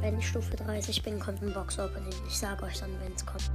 Wenn ich Stufe 30 bin, kommt ein Box Opening. Ich sage euch dann, wenn es kommt.